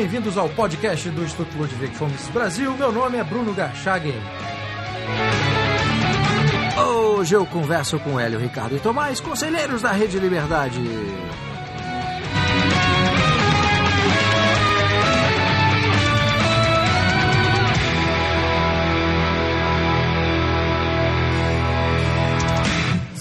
bem-vindos ao podcast do Instituto Ludwig Fomes Brasil. Meu nome é Bruno Garchagen. Hoje eu converso com Hélio, Ricardo e Tomás, conselheiros da Rede Liberdade.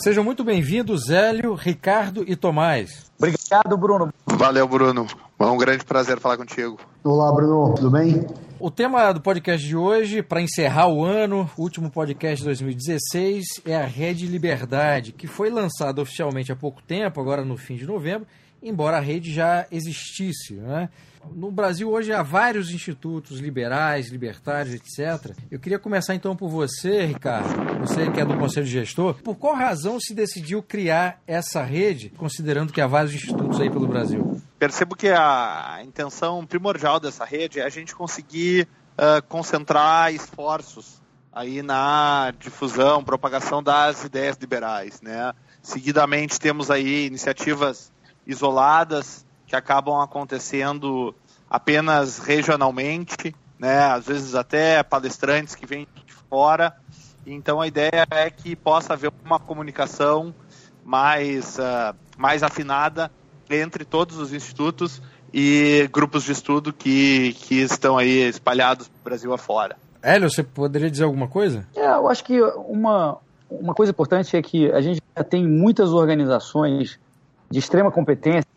Sejam muito bem-vindos, Hélio, Ricardo e Tomás. Obrigado, Bruno. Valeu, Bruno. É um grande prazer falar contigo. Olá, Bruno. Tudo bem? O tema do podcast de hoje, para encerrar o ano, último podcast de 2016, é a Rede Liberdade, que foi lançada oficialmente há pouco tempo, agora no fim de novembro, embora a rede já existisse. Né? No Brasil hoje há vários institutos liberais, libertários, etc. Eu queria começar então por você, Ricardo, você que é do Conselho de Gestor. Por qual razão se decidiu criar essa rede, considerando que há vários institutos aí pelo Brasil? Percebo que a intenção primordial dessa rede é a gente conseguir uh, concentrar esforços aí na difusão, propagação das ideias liberais, né? Seguidamente temos aí iniciativas isoladas que acabam acontecendo apenas regionalmente, né? Às vezes até palestrantes que vêm de fora. Então a ideia é que possa haver uma comunicação mais, uh, mais afinada entre todos os institutos e grupos de estudo que, que estão aí espalhados Brasil afora. Hélio, você poderia dizer alguma coisa? É, eu acho que uma, uma coisa importante é que a gente já tem muitas organizações de extrema competência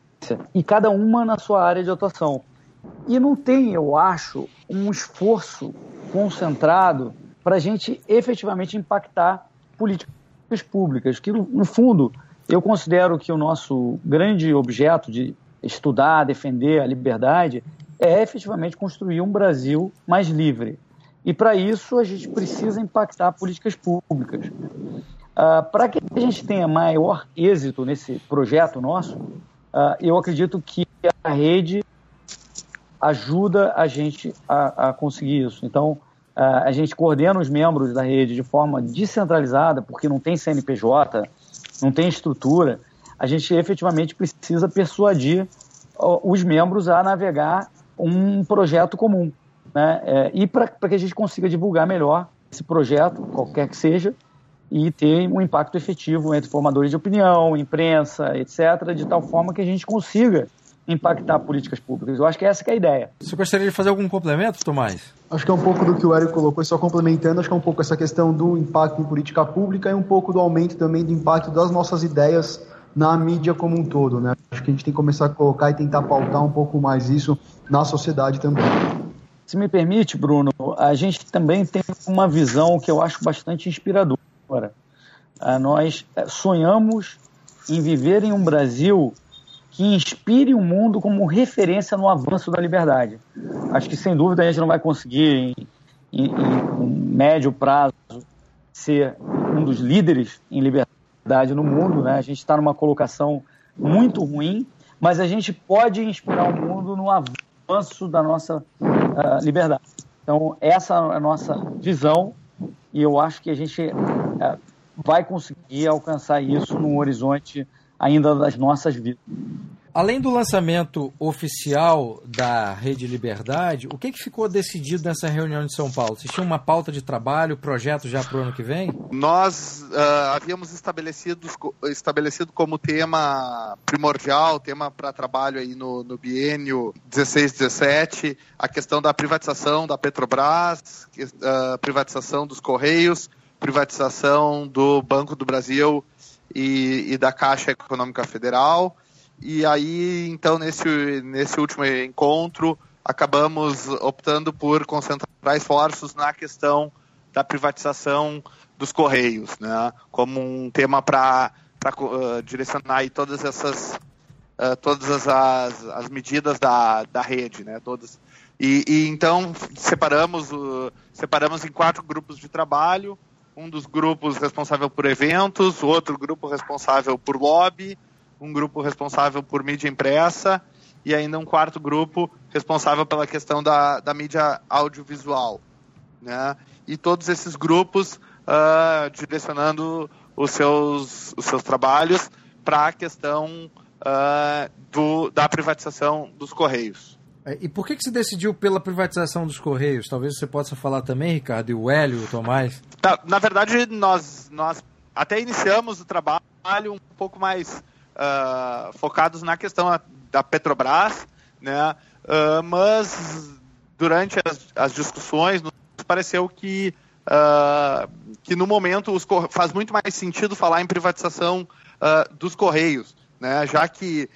e cada uma na sua área de atuação. E não tem, eu acho, um esforço concentrado para a gente efetivamente impactar políticas públicas, que no, no fundo eu considero que o nosso grande objeto de estudar, defender a liberdade é efetivamente construir um Brasil mais livre. E para isso a gente precisa impactar políticas públicas. Uh, para que a gente tenha maior êxito nesse projeto nosso, uh, eu acredito que a rede ajuda a gente a, a conseguir isso. Então, uh, a gente coordena os membros da rede de forma descentralizada, porque não tem CNPJ, não tem estrutura. A gente efetivamente precisa persuadir os membros a navegar um projeto comum. Né? É, e para que a gente consiga divulgar melhor esse projeto, qualquer que seja, e ter um impacto efetivo entre formadores de opinião, imprensa, etc., de tal forma que a gente consiga impactar políticas públicas. Eu acho que essa que é a ideia. Você gostaria de fazer algum complemento, Tomás? Acho que é um pouco do que o Eric colocou, só complementando, acho que é um pouco essa questão do impacto em política pública e um pouco do aumento também do impacto das nossas ideias na mídia como um todo, né? Acho que a gente tem que começar a colocar e tentar pautar um pouco mais isso na sociedade também. Se me permite, Bruno, a gente também tem uma visão que eu acho bastante inspiradora. Ah, nós eh, sonhamos em viver em um Brasil que inspire o mundo como referência no avanço da liberdade. Acho que, sem dúvida, a gente não vai conseguir, em, em, em médio prazo, ser um dos líderes em liberdade no mundo. Né? A gente está numa colocação muito ruim, mas a gente pode inspirar o mundo no avanço da nossa uh, liberdade. Então, essa é a nossa visão e eu acho que a gente é, vai conseguir alcançar isso num horizonte ainda das nossas vidas. Além do lançamento oficial da Rede Liberdade, o que, que ficou decidido nessa reunião de São Paulo? Vocês tinham uma pauta de trabalho, projeto já para o ano que vem? Nós uh, havíamos estabelecido, estabelecido como tema primordial, tema para trabalho aí no, no biênio 16-17, a questão da privatização da Petrobras, uh, privatização dos Correios, privatização do Banco do Brasil e, e da Caixa Econômica Federal e aí, então, nesse, nesse último encontro, acabamos optando por concentrar esforços na questão da privatização dos Correios, né? como um tema para uh, direcionar todas essas uh, todas as, as, as, medidas da, da rede, né? Todas. E, e então separamos, uh, separamos em quatro grupos de trabalho, um dos grupos responsável por eventos, outro grupo responsável por lobby, um grupo responsável por mídia impressa e ainda um quarto grupo responsável pela questão da, da mídia audiovisual. Né? E todos esses grupos uh, direcionando os seus, os seus trabalhos para a questão uh, do, da privatização dos Correios. É, e por que, que se decidiu pela privatização dos Correios? Talvez você possa falar também, Ricardo, e o Hélio, o Tomás. Na, na verdade, nós, nós até iniciamos o trabalho um pouco mais uh, focados na questão da Petrobras, né? Uh, mas durante as, as, discussões nos pareceu que, uh, que no momento os, faz muito mais sentido falar em privatização dos Correios, né? já que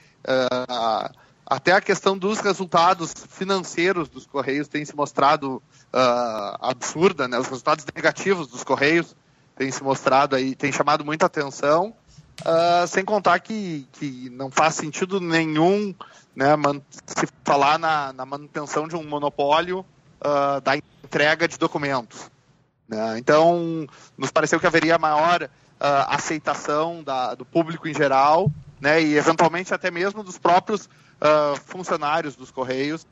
até a questão dos resultados financeiros dos Correios tem se mostrado absurda, né? os resultados negativos dos Correios têm se mostrado aí, tem chamado muita atenção. Uh, sem contar que, que não faz sentido nenhum né, se falar na, na, manutenção de um monopólio uh, da entrega de documentos. Né? Então, nos pareceu que haveria maior uh, aceitação da, do público em geral né, e, eventualmente, até mesmo dos próprios funcionários dos Correios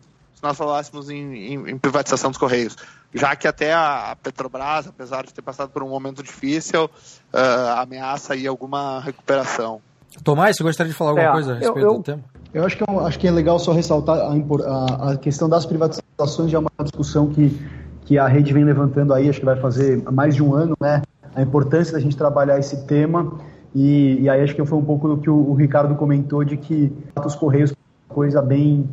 nós falássemos em, em, em, privatização dos Correios. Já que até a Petrobras, apesar de ter passado por um momento difícil, uh, ameaça aí alguma recuperação. Tomás, você gostaria de falar alguma é, coisa a respeito eu, eu, do tema? Eu acho que, é acho que é legal só ressaltar a, a, a, questão das privatizações, já é uma discussão que, que a rede vem levantando aí, acho que vai fazer mais de um ano, né? A importância da gente trabalhar esse tema. E, e aí acho que foi um pouco do que o, o Ricardo comentou de que os Correios coisa bem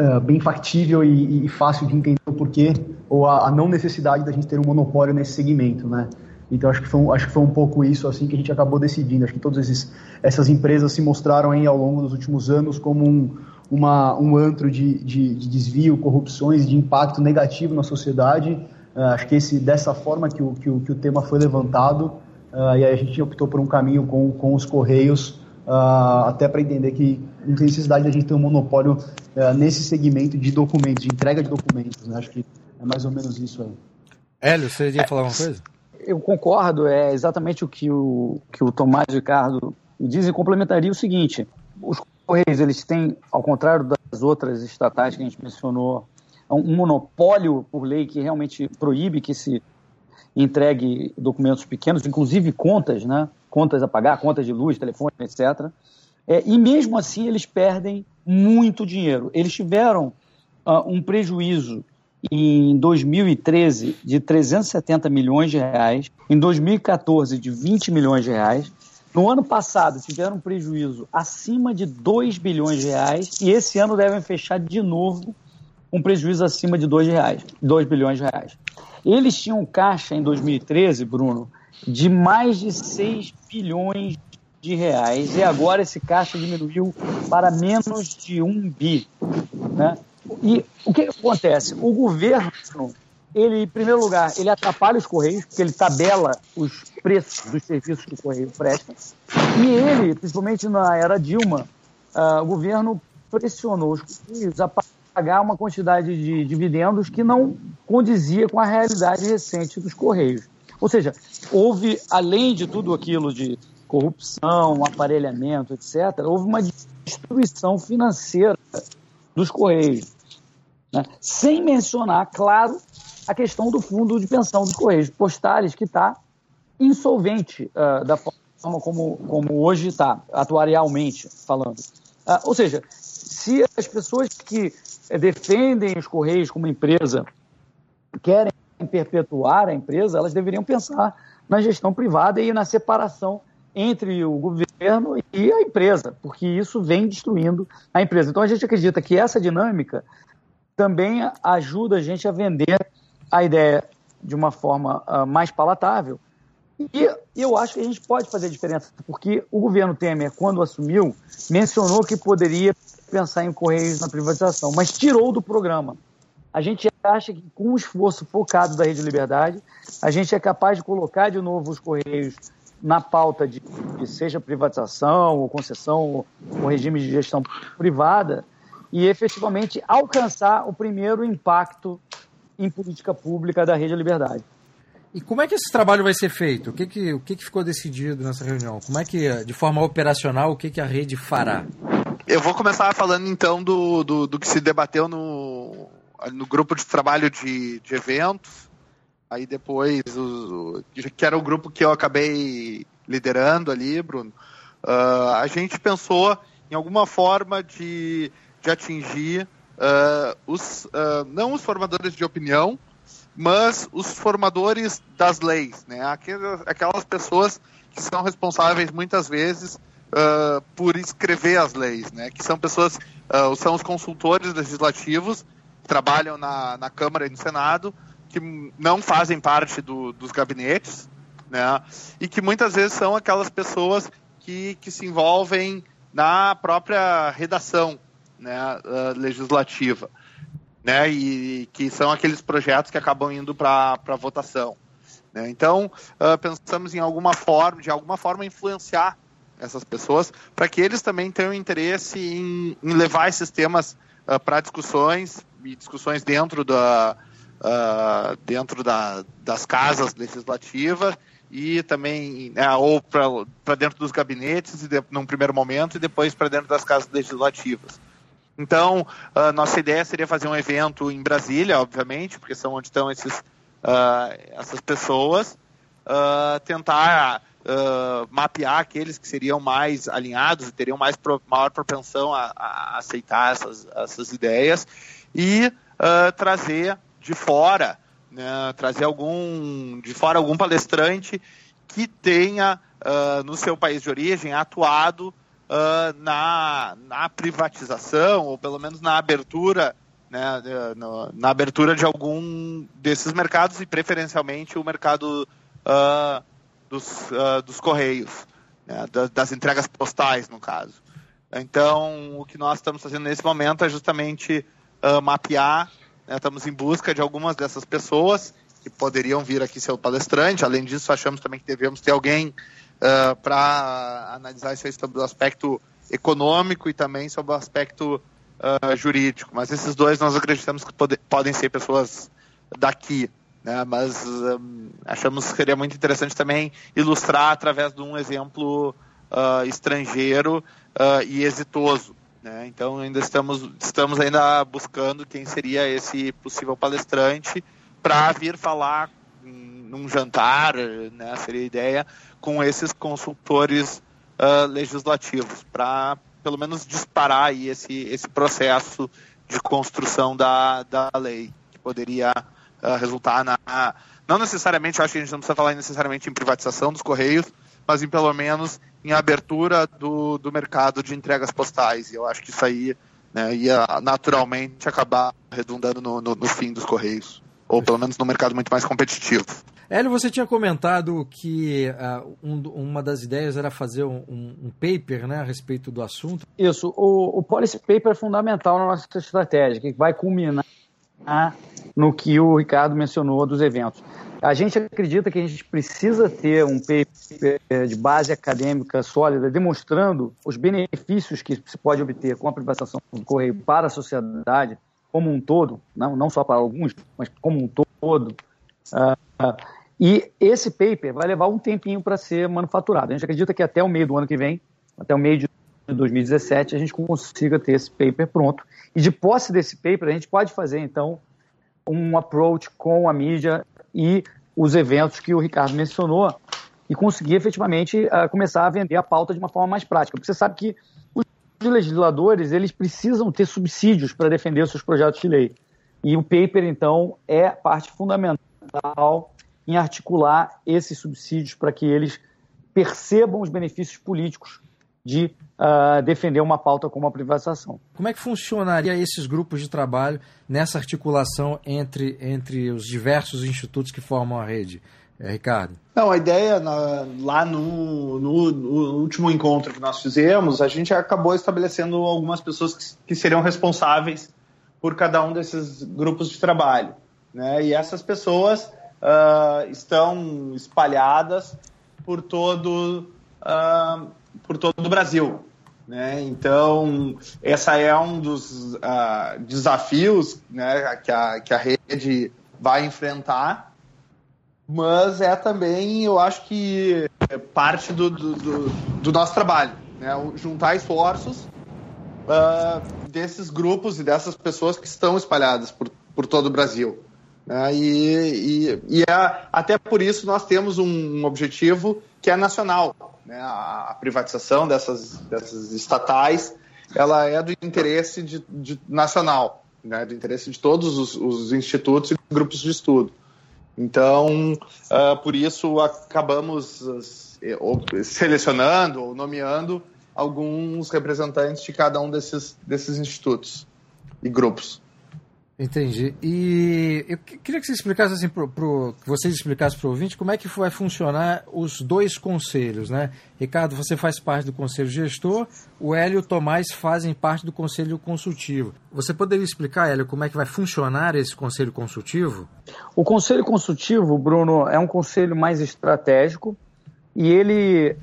uh, bem factível e, e, fácil de entender o porquê ou a, a, não necessidade da gente ter um monopólio nesse segmento, né? Então acho que foi um, acho que foi um pouco isso assim que a gente acabou decidindo. Acho que todas esses, essas empresas se mostraram aí ao longo dos últimos anos como um, uma, um antro de, de, de desvio, corrupções, de impacto negativo na sociedade. Uh, acho que esse dessa forma que o, que o, que o tema foi levantado uh, e aí a gente optou por um caminho com, com os correios uh, até para entender que não tem necessidade de a gente ter um monopólio uh, nesse segmento de documentos, de entrega de documentos. Né? Acho que é mais ou menos isso aí. Hélio, você ia falar alguma coisa? Eu concordo, é exatamente o que o, que o Tomás e o Ricardo dizem, complementaria o seguinte, os Correios, eles têm, ao contrário das outras estatais que a gente mencionou, um monopólio por lei que realmente proíbe que se entregue documentos pequenos, inclusive contas, né? contas a pagar, contas de luz, telefone, etc. É, e mesmo assim eles perdem muito dinheiro. Eles tiveram uh, um prejuízo em 2013 de 370 milhões de reais, em 2014 de 20 milhões de reais. No ano passado tiveram um prejuízo acima de 2 bilhões de reais e esse ano devem fechar de novo um prejuízo acima de 2, reais, 2 bilhões de reais. Eles tinham caixa em 2013, Bruno, de mais de 6 bilhões de reais e agora esse caixa diminuiu para menos de 1 bi. Né? E o que acontece? O governo, ele, em primeiro lugar, ele atrapalha os Correios, porque ele tabela os preços dos serviços que o Correio presta. E ele, principalmente na era Dilma, uh, o governo pressionou os Correios a pagar uma quantidade de dividendos que não condizia com a realidade recente dos Correios. Ou seja, houve, além de tudo aquilo de corrupção, aparelhamento, etc., houve uma destruição financeira dos Correios. Né? Sem mencionar, claro, a questão do fundo de pensão dos Correios Postais, que está insolvente uh, da forma como, como hoje está, atuarialmente falando. Uh, ou seja, se as pessoas que defendem os Correios como empresa querem perpetuar a empresa, elas deveriam pensar na gestão privada e na separação entre o governo e a empresa, porque isso vem destruindo a empresa. Então a gente acredita que essa dinâmica também ajuda a gente a vender a ideia de uma forma uh, mais palatável. E eu acho que a gente pode fazer diferença, porque o governo Temer, quando assumiu, mencionou que poderia pensar em Correios na privatização, mas tirou do programa. A gente acha que com o esforço focado da Rede Liberdade, a gente é capaz de colocar de novo os Correios na pauta de, de seja privatização ou concessão ou regime de gestão privada e efetivamente alcançar o primeiro impacto em política pública da Rede Liberdade. E como é que esse trabalho vai ser feito? O que, que, o que, que ficou decidido nessa reunião? Como é que, de forma operacional, o que, que a rede fará? Eu vou começar falando então do, do, do que se debateu no, no grupo de trabalho de, de eventos. Aí depois, que era o grupo que eu acabei liderando ali, Bruno, uh, a gente pensou em alguma forma de, de atingir uh, os, uh, não os formadores de opinião, mas os formadores das leis, né? Aquelas, aquelas pessoas que são responsáveis muitas vezes por escrever as leis, né? Que são pessoas, são os consultores legislativos, trabalham na, na Câmara e no Senado, que não fazem parte do, dos gabinetes, né? E que muitas vezes são aquelas pessoas que, que se envolvem na própria redação né, uh, legislativa, né, e que são aqueles projetos que acabam indo para votação. Né? Então, uh, pensamos em alguma forma, de alguma forma, influenciar essas pessoas para que eles também tenham interesse em, em levar esses temas uh, para discussões e discussões dentro da dentro da, das casas legislativas e também né, ou para dentro dos gabinetes de, num primeiro momento e depois para dentro das casas legislativas. Então, uh, nossa ideia seria fazer um evento em Brasília, obviamente, porque são onde estão esses, uh, essas pessoas, uh, tentar mapear aqueles que seriam mais alinhados e teriam mais pro, maior propensão a, a, aceitar essas, essas ideias e trazer de fora, né, trazer algum de fora algum palestrante que tenha no seu país de origem atuado uh, na, na privatização, ou pelo menos na abertura, né, na, na abertura de algum desses mercados, e preferencialmente o mercado uh, dos, uh, dos correios, né, das, das entregas postais, no caso. Então, o que nós estamos fazendo nesse momento é justamente mapear, né, estamos em busca de algumas dessas pessoas que poderiam vir aqui ser o palestrante. Além disso, achamos também que devemos ter alguém uh, para analisar isso sobre o aspecto econômico e também sobre o aspecto uh, jurídico. Mas esses dois nós acreditamos que pode, podem ser pessoas daqui. Né? Mas um, achamos que seria muito interessante também ilustrar através de um exemplo uh, estrangeiro e exitoso. Né? Então ainda estamos, estamos ainda buscando quem seria esse possível palestrante para vir falar num jantar, né, seria a ideia, com esses consultores uh, legislativos, para pelo menos disparar aí esse, esse processo de construção da, da lei, que poderia uh, resultar na. Não necessariamente, acho que a gente não precisa falar necessariamente em privatização dos Correios, mas em pelo menos em abertura do, do mercado de entregas postais. E eu acho que isso aí né, ia naturalmente acabar redundando no, no, no fim dos Correios, ou pelo menos no mercado muito mais competitivo. Hélio, você tinha comentado que uh, um, uma das ideias era fazer um, um, paper né, a respeito do assunto. Isso, o, o policy paper é fundamental na nossa estratégia, que vai culminar no que o Ricardo mencionou dos eventos. A gente acredita que a gente precisa ter um paper de base acadêmica sólida, demonstrando os benefícios que se pode obter com a privatização do correio para a sociedade como um todo, não, não só para alguns, mas como um todo. Uh, e esse paper vai levar um tempinho para ser manufaturado. A gente acredita que até o meio do ano que vem, até o meio de 2017, a gente consiga ter esse paper pronto. E de posse desse paper, a gente pode fazer, então, um approach com a mídia e os eventos que o Ricardo mencionou e conseguir efetivamente uh, começar a vender a pauta de uma forma mais prática. Porque você sabe que os legisladores eles precisam ter subsídios para defender os seus projetos de lei. E o paper, então, é parte fundamental em articular esses subsídios para que eles percebam os benefícios políticos de uh, defender uma pauta como a privatização. Como é que funcionaria esses grupos de trabalho nessa articulação entre, entre os diversos institutos que formam a rede? É, Ricardo? Não, a ideia na, lá no, no, no, último encontro que nós fizemos, a gente acabou estabelecendo algumas pessoas que, que seriam responsáveis por cada um desses grupos de trabalho. Né? E essas pessoas uh, estão espalhadas por todo, uh, por todo o Brasil. Né? Então, essa é um dos uh, desafios né, que, a, que a rede vai enfrentar, mas é também, eu acho que, parte do, do, do, do nosso trabalho. Né? Juntar esforços uh, desses grupos e dessas pessoas que estão espalhadas por, por todo o Brasil. Né? E, e, e é, até por isso nós temos um objetivo que é nacional. Né? A, privatização dessas, dessas estatais ela é do interesse de, de nacional. né, do interesse de todos os, os institutos e grupos de estudo. Então, uh, por isso acabamos uh, selecionando ou nomeando alguns representantes de cada um desses, desses institutos e grupos. Entendi. E eu queria que você explicasse assim pro, pro que vocês explicassem para o ouvinte como é que vai funcionar os dois conselhos, né? Ricardo, você faz parte do conselho gestor, o Hélio e o Tomás fazem parte do conselho consultivo. Você poderia explicar, Hélio, como é que vai funcionar esse conselho consultivo? O conselho consultivo, Bruno, é um conselho mais estratégico e ele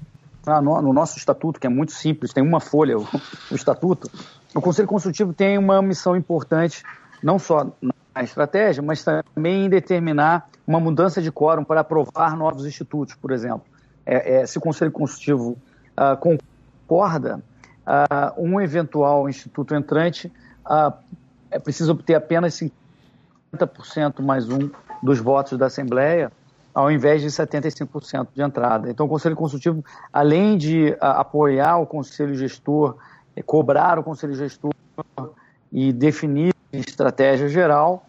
ah, no, nosso estatuto, que é muito simples, tem uma folha, o, o estatuto, o Conselho Consultivo tem uma missão importante não só na estratégia, mas também em determinar uma mudança de quórum para aprovar novos institutos, por exemplo. É, é, se o Conselho Consultivo uh, concorda, uh, um eventual instituto entrante uh, é preciso obter apenas 50% mais um dos votos da Assembleia, ao invés de 75% de entrada. Então, o Conselho Consultivo, além de apoiar o Conselho Gestor, é, cobrar o Conselho Gestor e definir estratégia geral,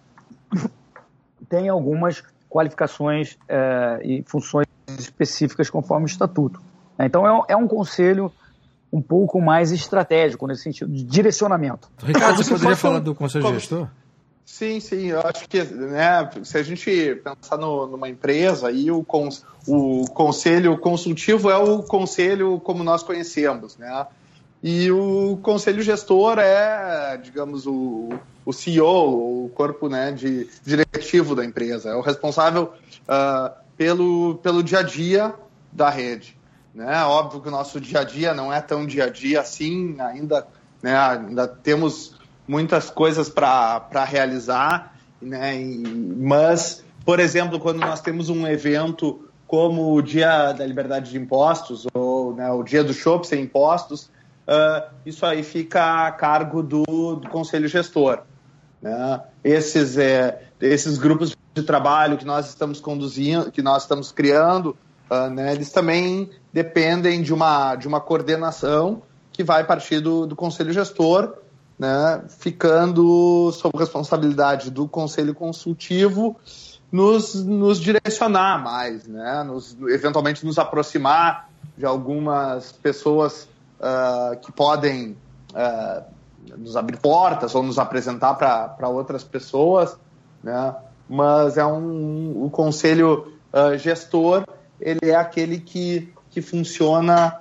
tem algumas qualificações é, e funções específicas conforme o estatuto. Então é um, é um conselho um pouco mais estratégico nesse sentido, de direcionamento. Ricardo, você poderia falar do conselho Como... gestor? Sim, sim, eu acho que né, se a gente pensar no, numa empresa, aí o, cons, o conselho consultivo é o conselho como nós conhecemos, né? E o conselho gestor é, digamos, o, o CEO, o corpo né, de diretivo da empresa, é o responsável uh, pelo, pelo dia a dia da rede. Né? Óbvio que o nosso dia a dia não é tão dia a dia assim, ainda, né, ainda temos muitas coisas para realizar, né? E, mas, por exemplo, quando nós temos um evento como o Dia da Liberdade de Impostos, ou né, o Dia do Shopping sem impostos, uh, isso aí fica a cargo do, do conselho gestor. Né? Esses, é, esses grupos de trabalho que nós estamos conduzindo, que nós estamos criando, uh, né, eles também dependem de uma, de uma coordenação que vai partir do, do conselho gestor, né, ficando sob responsabilidade do conselho consultivo nos, nos direcionar mais, né, nos, eventualmente nos aproximar de algumas pessoas uh, que podem uh, nos abrir portas ou nos apresentar para outras pessoas, né? mas é um, o conselho uh, gestor ele é aquele que, que funciona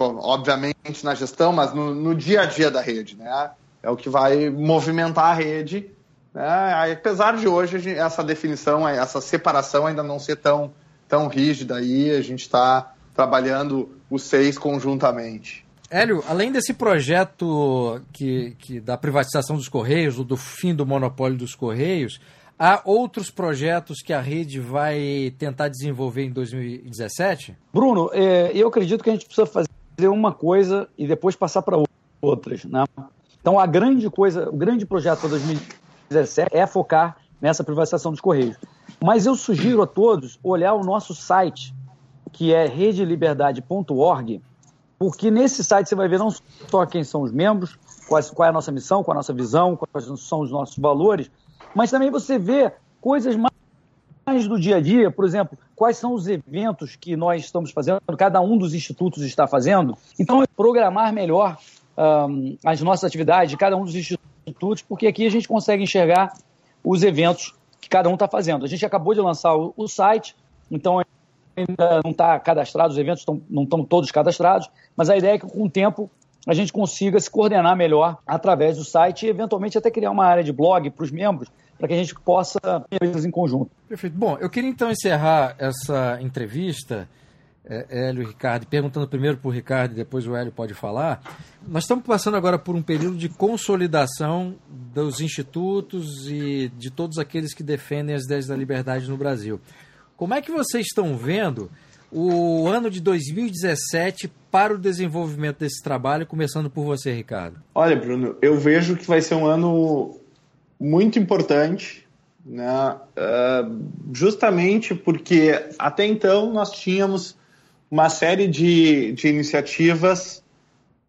obviamente na gestão, mas no, no, dia a dia da rede, né? É o que vai movimentar a rede, né? Apesar de hoje essa definição, essa separação ainda não ser tão, tão rígida aí, a gente está trabalhando os seis conjuntamente. Hélio, além desse projeto que, que da privatização dos Correios, ou do fim do monopólio dos Correios, há outros projetos que a rede vai tentar desenvolver em 2017? Bruno, é, eu acredito que a gente precisa fazer uma coisa e depois passar para outras. Né? Então, a grande coisa, o grande projeto para 2017 é focar nessa privatização dos Correios. Mas eu sugiro a todos olhar o nosso site que é redeliberdade.org, porque nesse site você vai ver não só quem são os membros, qual, é a nossa missão, qual é a nossa visão, quais são os nossos valores, mas também você vê coisas mais do dia a dia, por exemplo, quais são os eventos que nós estamos fazendo, cada um dos institutos está fazendo. Então, programar melhor um, as nossas atividades de cada um dos institutos, porque aqui a gente consegue enxergar os eventos que cada um está fazendo. A gente acabou de lançar o, o site, então ainda não está cadastrado, os eventos tão, não estão todos cadastrados, mas a ideia é que com o tempo a gente consiga se coordenar melhor através do site e eventualmente até criar uma área de blog para os membros para que a gente possa coisas em conjunto. Perfeito. Bom, eu queria então encerrar essa entrevista, é, Hélio e Ricardo, perguntando primeiro para o Ricardo e depois o Hélio pode falar. Nós estamos passando agora por um período de consolidação dos institutos e de todos aqueles que defendem as ideias da liberdade no Brasil. Como é que vocês estão vendo o ano de 2017 para o desenvolvimento desse trabalho, começando por você, Ricardo? Olha, Bruno, eu vejo que vai ser um ano muito importante, né? Uh, justamente porque até então nós tínhamos uma série de, de iniciativas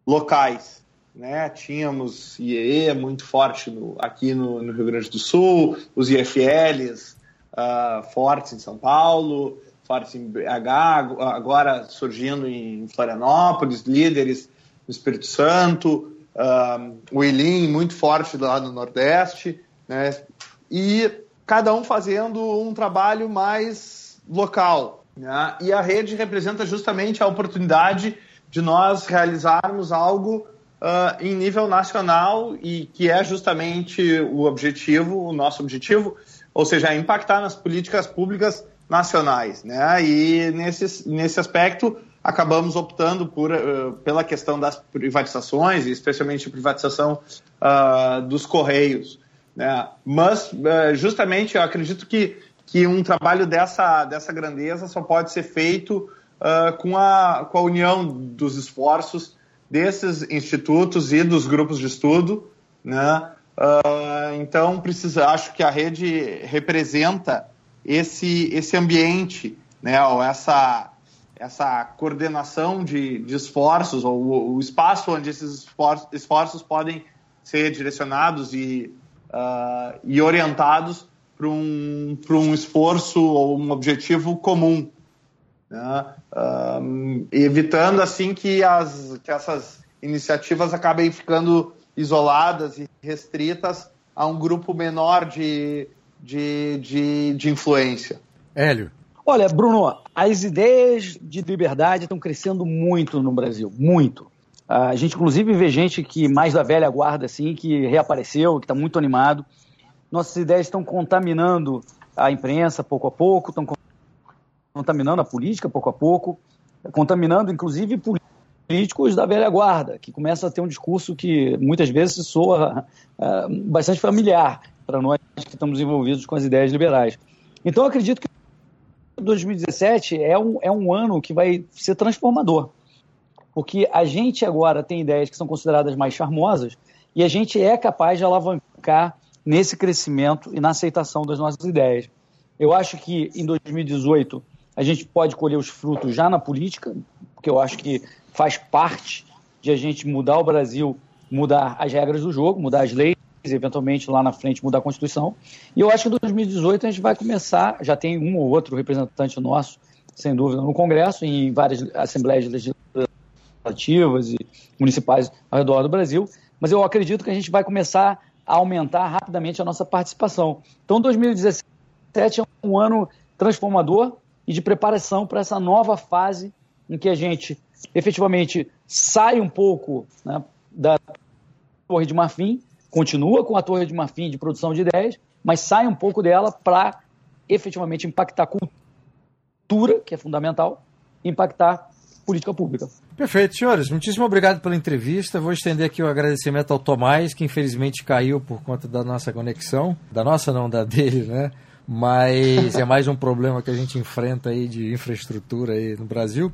locais. né? Tínhamos IEE muito forte no, aqui no, no, Rio Grande do Sul, os IFLs uh, fortes em São Paulo, fortes em BH, agora surgindo em Florianópolis, líderes no Espírito Santo, uh, o ILIM muito forte lá no Nordeste, né? E cada um fazendo um trabalho mais local. Né? E a rede representa justamente a oportunidade de nós realizarmos algo uh, em nível nacional e que é justamente o objetivo, o nosso objetivo, ou seja, impactar nas políticas públicas nacionais. Né? E nesse, nesse aspecto acabamos optando por, uh, pela questão das privatizações, especialmente a privatização uh, dos Correios. Né? Mas, uh, justamente, eu acredito que, que um trabalho dessa, dessa grandeza só pode ser feito com, a, com a união dos esforços desses institutos e dos grupos de estudo. Né? Então, precisa, acho que a rede representa esse, esse ambiente, né? ou essa essa coordenação de, de esforços, ou o, o, espaço onde esses esforços, esforços podem ser direcionados e, uh, e orientados para um, um esforço ou um objetivo comum. Né? Uh, evitando assim que, as, que essas iniciativas acabem ficando isoladas e restritas a um grupo menor de, de, de, de influência. Hélio. Olha, Bruno, as ideias de liberdade estão crescendo muito no Brasil, muito. A gente, inclusive, vê gente que mais da velha guarda, assim, que reapareceu, que está muito animado. Nossas ideias estão contaminando a imprensa pouco a pouco, estão contaminando a política pouco a pouco, contaminando, inclusive, políticos da velha guarda, que começam a ter um discurso que muitas vezes soa uh, bastante familiar para nós que estamos envolvidos com as ideias liberais. Então, acredito que 2017 é um, é um ano que vai ser transformador. Porque a gente agora tem ideias que são consideradas mais charmosas e a gente é capaz de alavancar nesse crescimento e na aceitação das nossas ideias. Eu acho que em 2018 a gente pode colher os frutos já na política, porque eu acho que faz parte de a gente mudar o Brasil, mudar as regras do jogo, mudar as leis eventualmente lá na frente mudar a Constituição. E eu acho que em 2018 a gente vai começar, já tem um ou outro representante nosso, sem dúvida, no Congresso, em várias assembleias legislativas e municipais ao redor do Brasil, mas eu acredito que a gente vai começar a aumentar rapidamente a nossa participação. Então 2017 é um ano transformador e de preparação para essa nova fase em que a gente efetivamente sai um pouco né, da Torre de Marfim continua com a Torre de Marfim de produção de ideias, mas sai um pouco dela para efetivamente impactar a cultura, que é fundamental, impactar política pública. Perfeito, senhores. Muitíssimo obrigado pela entrevista. Vou estender aqui o agradecimento ao Tomás, que infelizmente caiu por conta da nossa conexão. Da nossa, não, da dele, né? Mas é mais um problema que a gente enfrenta aí de infraestrutura aí no Brasil.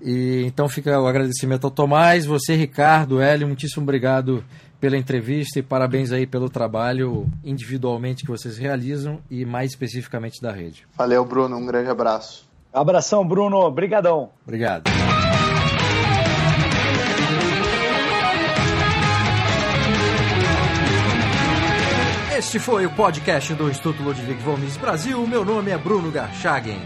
E então fica o agradecimento ao Tomás, você, Ricardo, Hélio, muitíssimo obrigado pela entrevista e parabéns aí pelo trabalho individualmente que vocês realizam e mais especificamente da rede. Valeu, Bruno. Um grande abraço. Abração, Bruno. Obrigadão. Obrigado. Este foi o podcast do Instituto Ludwig Mises Brasil. Meu nome é Bruno Garchagen.